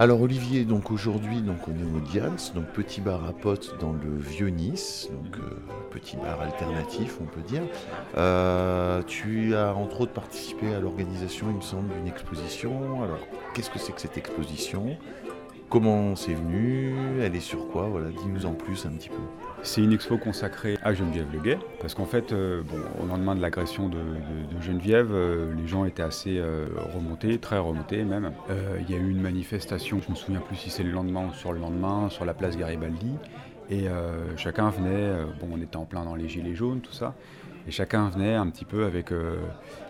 Alors Olivier, donc aujourd'hui donc on est au Dians, donc petit bar à potes dans le vieux Nice, donc euh, petit bar alternatif on peut dire. Euh, tu as entre autres participé à l'organisation, il me semble, d'une exposition. Alors qu'est-ce que c'est que cette exposition? Comment c'est venu? Elle est sur quoi? Voilà, dis-nous en plus un petit peu. C'est une expo consacrée à Geneviève Leguet, parce qu'en fait, euh, au lendemain de l'agression de, Geneviève, euh, les gens étaient assez euh, remontés, très remontés même. Il y a eu une manifestation, je ne me souviens plus si c'est le lendemain ou sur le lendemain, sur la place Garibaldi, et chacun venait, bon, on était en plein dans les gilets jaunes, tout ça, et chacun venait un petit peu avec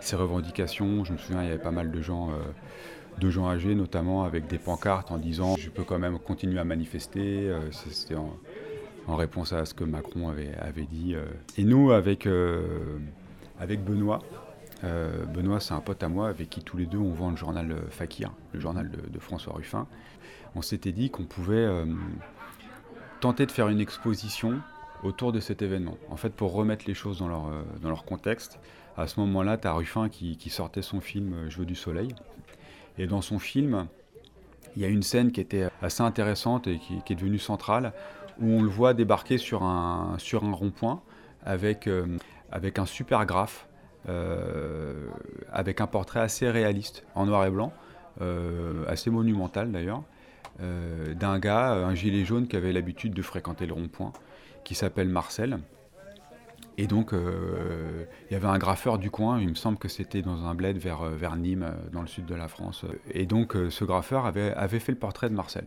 ses revendications. Je me souviens, il y avait pas mal de gens de gens âgés, notamment avec des pancartes en disant je peux quand même continuer à manifester. Euh, c'était en, réponse à ce que Macron avait, dit. Euh. Et nous, avec, euh, avec Benoît, Benoît, c'est un pote à moi avec qui tous les deux on vend le journal Fakir, le journal de, François Ruffin. On s'était dit qu'on pouvait tenter de faire une exposition autour de cet événement. En fait, pour remettre les choses dans leur, dans leur contexte, à ce moment-là, tu as Ruffin qui, sortait son film Je veux du soleil, et dans son film, il y a une scène qui était assez intéressante et qui, est devenue centrale, où on le voit débarquer sur un, sur un rond-point avec, euh, avec un super graphe, euh, avec un portrait assez réaliste, en noir et blanc, euh, assez monumental d'ailleurs, d'un gars, un gilet jaune qui avait l'habitude de fréquenter le rond-point, qui s'appelle Marcel. Et donc, euh, il y avait un graffeur du coin, il me semble que c'était dans un bled vers, euh, vers Nîmes, euh, dans le sud de la France. Et donc, ce graffeur avait, avait fait le portrait de Marcel.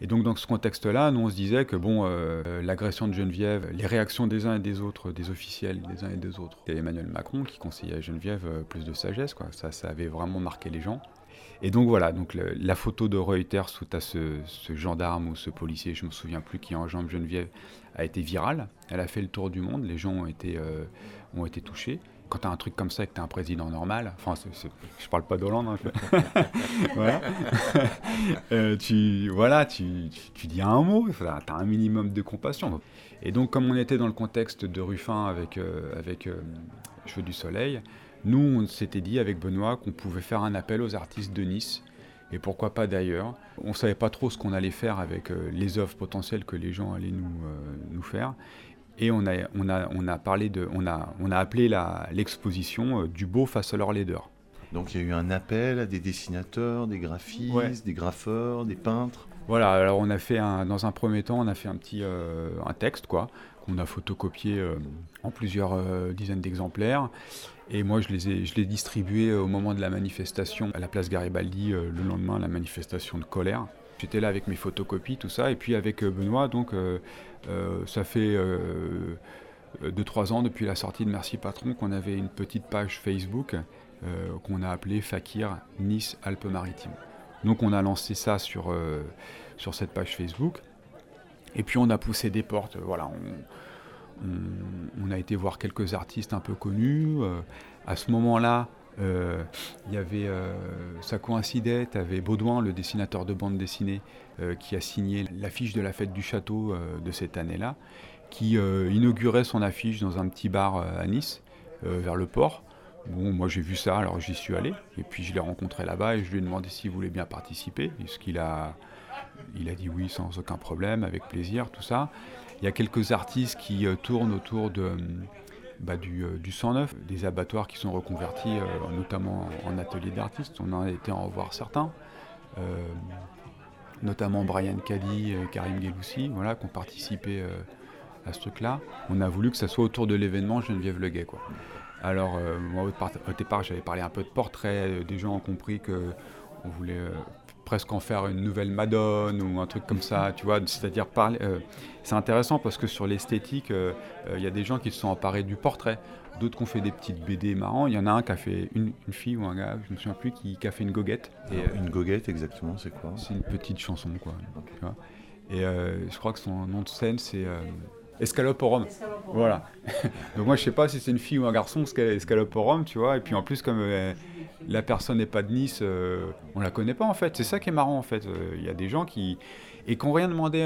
Et donc, dans ce contexte-là, nous, on se disait que, bon, l'agression de Geneviève, les réactions des uns et des autres, des officiels des uns et des autres, c'était Emmanuel Macron qui conseillait à Geneviève plus de sagesse, quoi. Ça, ça avait vraiment marqué les gens. Et donc voilà, donc la photo de Reuters où tu as ce, gendarme ou ce policier, je me souviens plus, qui enjambe Geneviève, a été virale. Elle a fait le tour du monde, les gens ont été, euh, ont été touchés. Quand tu as un truc comme ça et que tu es un président normal, enfin, je parle pas d'Hollande, hein, voilà. Euh, tu, voilà, tu, tu, dis un mot, tu as un minimum de compassion. Et donc, comme on était dans le contexte de Ruffin avec, euh, avec Cheveux du Soleil, nous, on s'était dit avec Benoît qu'on pouvait faire un appel aux artistes de Nice, et pourquoi pas d'ailleurs. On ne savait pas trop ce qu'on allait faire avec euh, les œuvres potentielles que les gens allaient nous, euh, nous faire. Et on a, on a, on a, parlé de, on a, on a appelé l'exposition euh, Du beau face à leur laideur. Donc il y a eu un appel à des dessinateurs, des graphistes, des graffeurs, des peintres. Voilà, alors on a fait un, dans un premier temps, on a fait un petit un texte quoi, qu'on a photocopié en plusieurs dizaines d'exemplaires. Et moi, je les ai, je distribués au moment de la manifestation à la place Garibaldi, euh, le lendemain, la manifestation de colère. J'étais là avec mes photocopies, tout ça, et puis avec euh, Benoît, donc euh, ça fait 2-3 ans depuis la sortie de Merci Patron qu'on avait une petite page Facebook qu'on a appelée Fakir Nice Alpes-Maritimes. Donc on a lancé ça sur, sur cette page Facebook, et puis on a poussé des portes, voilà, on, on, a été voir quelques artistes un peu connus. Euh, à ce moment-là, euh, y avait, euh, ça coïncidait, tu avais Baudouin, le dessinateur de bande dessinée, qui a signé l'affiche de la fête du château de cette année-là, qui inaugurait son affiche dans un petit bar à Nice, vers le port. Bon, moi j'ai vu ça, alors j'y suis allé, et puis je l'ai rencontré là-bas et je lui ai demandé s'il voulait bien participer, ce qu'il a, il a dit oui sans aucun problème, avec plaisir, tout ça. Il y a quelques artistes qui euh, tournent autour de, euh, bah, du, euh, du 109, des abattoirs qui sont reconvertis notamment en ateliers d'artistes. On en a été en revoir certains, notamment Brian et Karim Geloussi, voilà, qui ont participé à ce truc-là. On a voulu que ça soit autour de l'événement Geneviève Leguet. Quoi. Alors, moi, au départ, j'avais parlé un peu de portrait. Des gens ont compris que on voulait presque en faire une nouvelle Madone ou un truc comme ça, tu vois. C'est-à-dire parler. Euh, c'est intéressant parce que sur l'esthétique, euh, euh, il y a des gens qui se sont emparés du portrait, d'autres qui ont fait des petites BD marrants. Il y en a un qui a fait une, fille ou un gars, je me souviens plus, qui, a fait une goguette. Et, une goguette, exactement, c'est quoi? C'est une petite chanson, quoi. et je crois que son nom de scène, c'est Escalope au rhum. Voilà. Donc moi je sais pas si c'est une fille ou un garçon, escalope au rhum, tu vois. Et puis en plus comme la personne n'est pas de Nice, euh, on la connaît pas en fait. C'est ça qui est marrant en fait. Euh, il y a des gens qui et qui n'ont rien demandé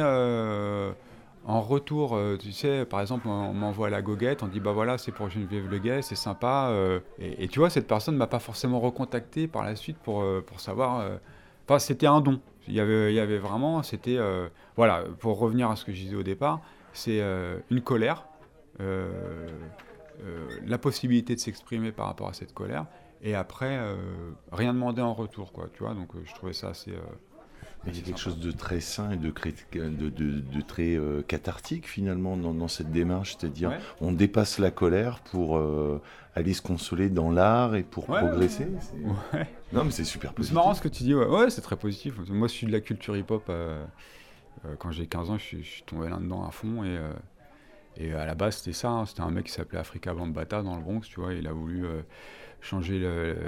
en retour. tu sais, par exemple, on, m'envoie la goguette, on dit bah voilà c'est pour Geneviève Leguet, c'est sympa. Et, et, tu vois cette personne m'a pas forcément recontacté par la suite pour pour savoir. Enfin c'était un don. Il y avait, il y avait vraiment, c'était, voilà, pour revenir à ce que je disais au départ, c'est une colère, la possibilité de s'exprimer par rapport à cette colère, et après, rien demander en retour, quoi, tu vois, donc je trouvais ça assez il y a quelque chose de très sain et de, de, de, très euh, cathartique finalement dans, cette démarche, c'est-à-dire on dépasse la colère pour euh, aller se consoler dans l'art et pour progresser. Non mais c'est super positif. C'est marrant ce que tu dis, ouais, c'est très positif. Moi je suis de la culture hip-hop, euh, quand j'ai 15 ans je suis, tombé là-dedans à fond et, et à la base c'était ça, hein. c'était un mec qui s'appelait Africa Bambata dans le Bronx, tu vois, il a voulu changer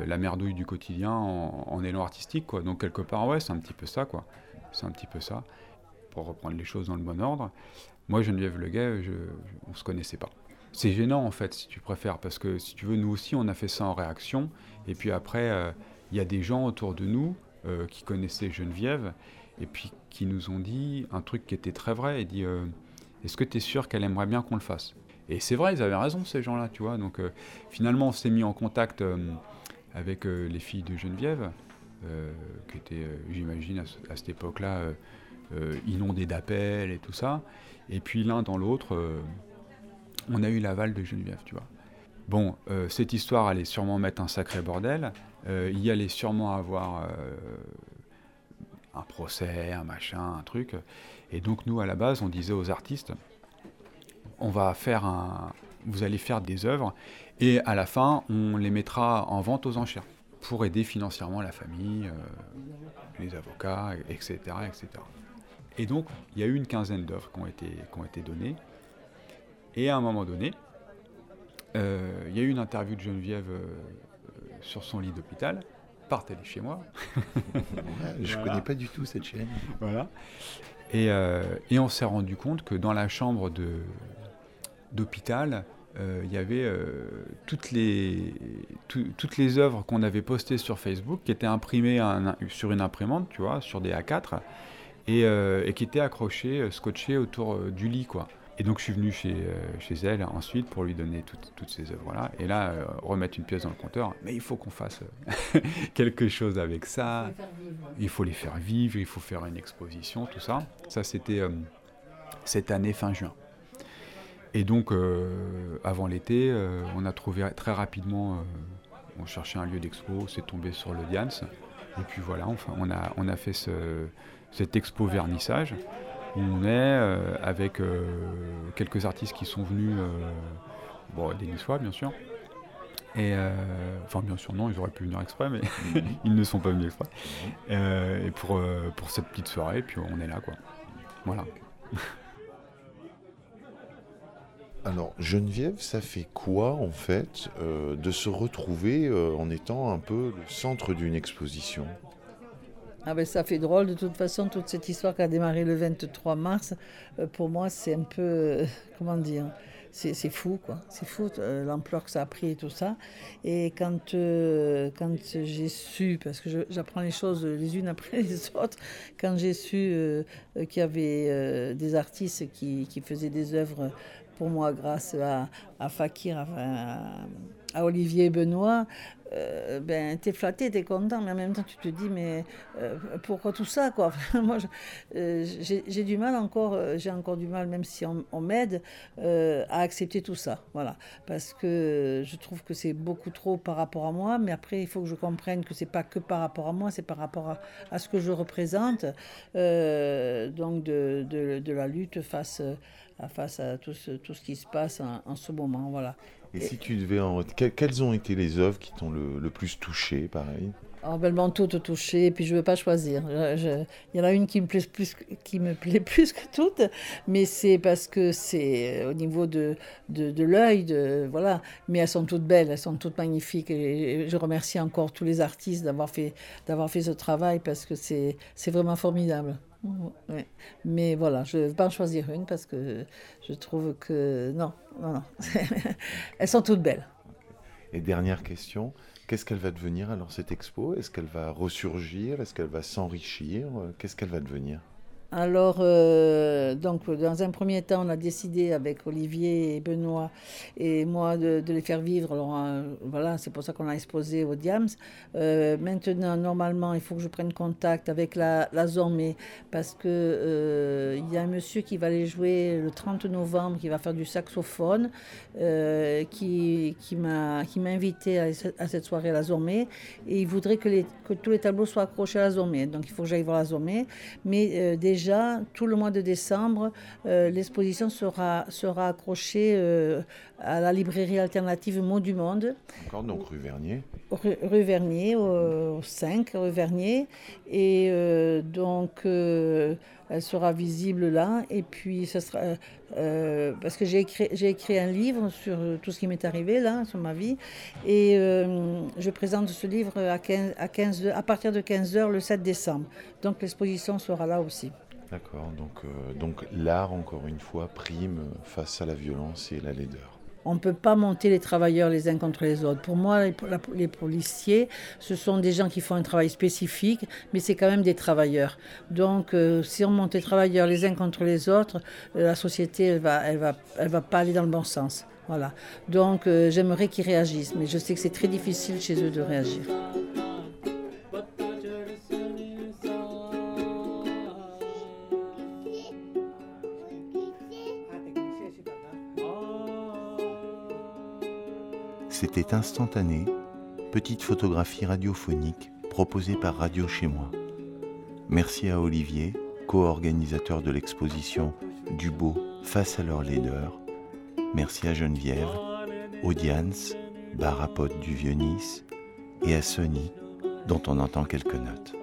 la merdouille du quotidien en, élan artistique, quoi. Donc quelque part, ouais, c'est un petit peu ça, quoi. C'est un petit peu ça, pour reprendre les choses dans le bon ordre. Moi, Geneviève Leguet, je, on se connaissait pas. C'est gênant, en fait, si tu préfères, parce que si tu veux, nous aussi, on a fait ça en réaction. Et puis après, euh, il y a des gens autour de nous euh, qui connaissaient Geneviève, et puis qui nous ont dit un truc qui était très vrai, et dit, euh, est-ce que tu es sûr qu'elle aimerait bien qu'on le fasse? Et c'est vrai, ils avaient raison, ces gens-là, tu vois. Donc euh, finalement, on s'est mis en contact euh, avec euh, les filles de Geneviève, qui étaient, j'imagine, à, cette époque-là, inondées d'appels et tout ça. Et puis l'un dans l'autre, on a eu l'aval de Geneviève, tu vois. Bon, cette histoire allait sûrement mettre un sacré bordel. il y allait sûrement avoir un procès, un machin, un truc. Et donc nous, à la base, on disait aux artistes, on va faire un, vous allez faire des œuvres et à la fin, on les mettra en vente aux enchères pour aider financièrement la famille, euh, les avocats, etc., etc. Et donc, il y a eu une quinzaine d'œuvres qui ont été, qui ont été données. Et à un moment donné, euh, il y a eu une interview de Geneviève euh, sur son lit d'hôpital par télé chez moi. je ne connais pas du tout cette chaîne. Voilà. Et, et on s'est rendu compte que dans la chambre d'hôpital, euh, il y avait euh, toutes, les, toutes les œuvres qu'on avait postées sur Facebook qui étaient imprimées sur une imprimante, tu vois, sur des A4, euh, et, qui étaient accrochées, scotchées autour du lit, quoi. Et donc je suis venu chez, chez elle ensuite pour lui donner toutes ces œuvres-là. Et là, remettre une pièce dans le compteur. Mais il faut qu'on fasse quelque chose avec ça. Il faut les faire vivre, il faut faire une exposition, tout ça. Ça, c'était cette année fin juin. Et donc, euh, avant l'été, euh, on a trouvé très rapidement, euh, on cherchait un lieu d'expo, c'est tombé sur le Dians. Et puis voilà, enfin, on, a, on a fait ce, cet expo vernissage où on est avec quelques artistes qui sont venus, bon, des Niçois bien sûr. Et enfin, bien sûr, non, ils auraient pu venir exprès, mais ils ne sont pas venus exprès. et pour, pour cette petite soirée, puis on est là, quoi. Voilà. Alors Geneviève, ça fait quoi en fait euh, de se retrouver euh, en étant un peu le centre d'une exposition? Ah ben ça fait drôle de toute façon, toute cette histoire qui a démarré le 23 mars, euh, pour moi c'est un peu, comment dire, c'est fou quoi, c'est fou l'ampleur que ça a pris et tout ça. Et quand, quand j'ai su, parce que j'apprends les choses les unes après les autres, quand j'ai su qu'il y avait des artistes qui, qui, faisaient des œuvres pour moi grâce à, à Fakir, à, Olivier Benoît, euh, ben, t'es flatté, t'es content, mais en même temps tu te dis, mais euh, pourquoi tout ça quoi? Moi, euh, j'ai du mal encore, euh, j'ai encore du mal, même si on, m'aide, à accepter tout ça, voilà, parce que je trouve que c'est beaucoup trop par rapport à moi, mais après il faut que je comprenne que c'est pas que par rapport à moi, c'est par rapport à, à, ce que je représente, donc de, de, la lutte face face à tout ce, tout ce qui se passe en, ce moment. Voilà. Et, si tu devais en... Quelles ont été les œuvres qui t'ont le, plus touché, pareil? Oh, ben, touchées, et puis je ne veux pas choisir. Il y en a une qui me plaît plus, que toutes, mais c'est parce que c'est au niveau de, l'œil, voilà. Mais elles sont toutes belles, elles sont toutes magnifiques, et je remercie encore tous les artistes d'avoir fait, d'avoir fait ce travail, parce que c'est vraiment formidable. Mais voilà, je ne vais pas en choisir une parce que je trouve que non, non, non. elles sont toutes belles. Et dernière question, qu'est-ce qu'elle va devenir alors cette expo? Est-ce qu'elle va ressurgir? Est-ce qu'elle va s'enrichir? Qu'est-ce qu'elle va devenir? Alors, euh, donc, dans un premier temps, on a décidé avec Olivier et Benoît et moi de, les faire vivre. Alors, euh, voilà, c'est pour ça qu'on a exposé au Diams. Euh, maintenant, normalement, il faut que je prenne contact avec la, la Zormé parce que il y a un monsieur qui va aller jouer le 30 novembre, qui va faire du saxophone, qui, qui m'a invité à, cette soirée à la Zormé et il voudrait que, les, tous les tableaux soient accrochés à la Zormé. Donc, il faut que j'aille voir la Zormé. Mais déjà, tout le mois de décembre, euh, l'exposition sera, sera accrochée euh, à la librairie alternative Mot du Monde. D'accord, donc rue Vernier. Rue, Vernier, au, 5 rue Vernier. Et euh, donc, elle sera visible là. Et puis, ce sera. parce que j'ai écrit, j'ai écrit un livre sur tout ce qui m'est arrivé là, sur ma vie. Et je présente ce livre à, 15, à, 15, à partir de 15h le 7 décembre. Donc, l'exposition sera là aussi. D'accord, donc, euh, donc l'art, encore une fois, prime face à la violence et la laideur. On ne peut pas monter les travailleurs les uns contre les autres. Pour moi, les, policiers, ce sont des gens qui font un travail spécifique, mais c'est quand même des travailleurs. Donc, euh, si on monte les travailleurs les uns contre les autres, euh, la société, elle va, elle va, elle va pas aller dans le bon sens. Voilà. Donc, j'aimerais qu'ils réagissent, mais je sais que c'est très difficile chez eux de réagir. C'était instantané, petite photographie radiophonique proposée par Radio Chez Moi. Merci à Olivier, co-organisateur de l'exposition Du beau face à leur laideur. Merci à Geneviève, Audience, Barapote du Vieux-Nice et à Sony, dont on entend quelques notes.